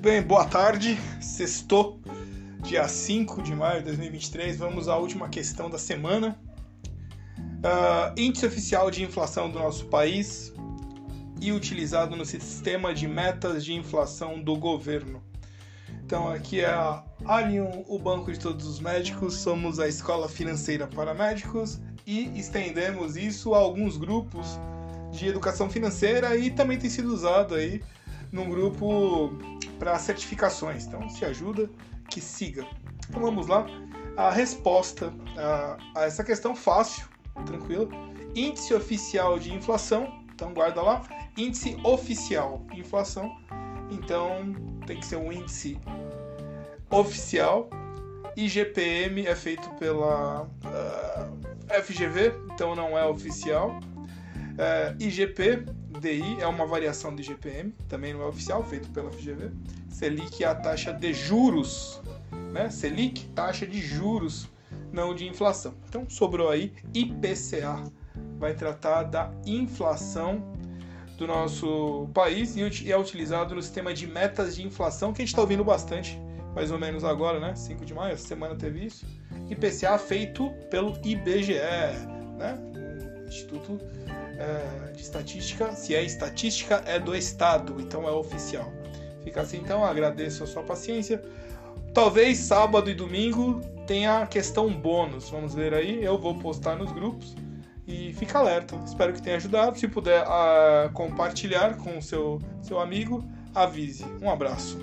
Muito bem, boa tarde. Sextou, dia 5 de maio de 2023. Vamos à última questão da semana. Uh, índice oficial de inflação do nosso país e utilizado no sistema de metas de inflação do governo. Então, aqui é a Allium, o banco de todos os médicos. Somos a escola financeira para médicos e estendemos isso a alguns grupos de educação financeira e também tem sido usado aí num grupo para certificações. Então, se ajuda, que siga. Então vamos lá. A resposta a, a essa questão fácil, tranquilo. Índice oficial de inflação. Então guarda lá. Índice oficial de inflação. Então tem que ser um índice oficial. IGPM é feito pela uh, ah, FGV, então não é oficial. Uh, IGP DI é uma variação do IGPM, também não é oficial, feito pela FGV. Selic é a taxa de juros, né? Selic, taxa de juros, não de inflação. Então sobrou aí IPCA, vai tratar da inflação do nosso país e é utilizado no sistema de metas de inflação que a gente está ouvindo bastante, mais ou menos agora, né? 5 de maio, essa semana teve isso. IPCA feito pelo IBGE, né? Instituto é, de estatística, se é estatística, é do Estado, então é oficial. Fica assim então, agradeço a sua paciência. Talvez sábado e domingo tenha a questão bônus, vamos ver aí, eu vou postar nos grupos e fica alerta. Espero que tenha ajudado. Se puder uh, compartilhar com o seu, seu amigo, avise. Um abraço.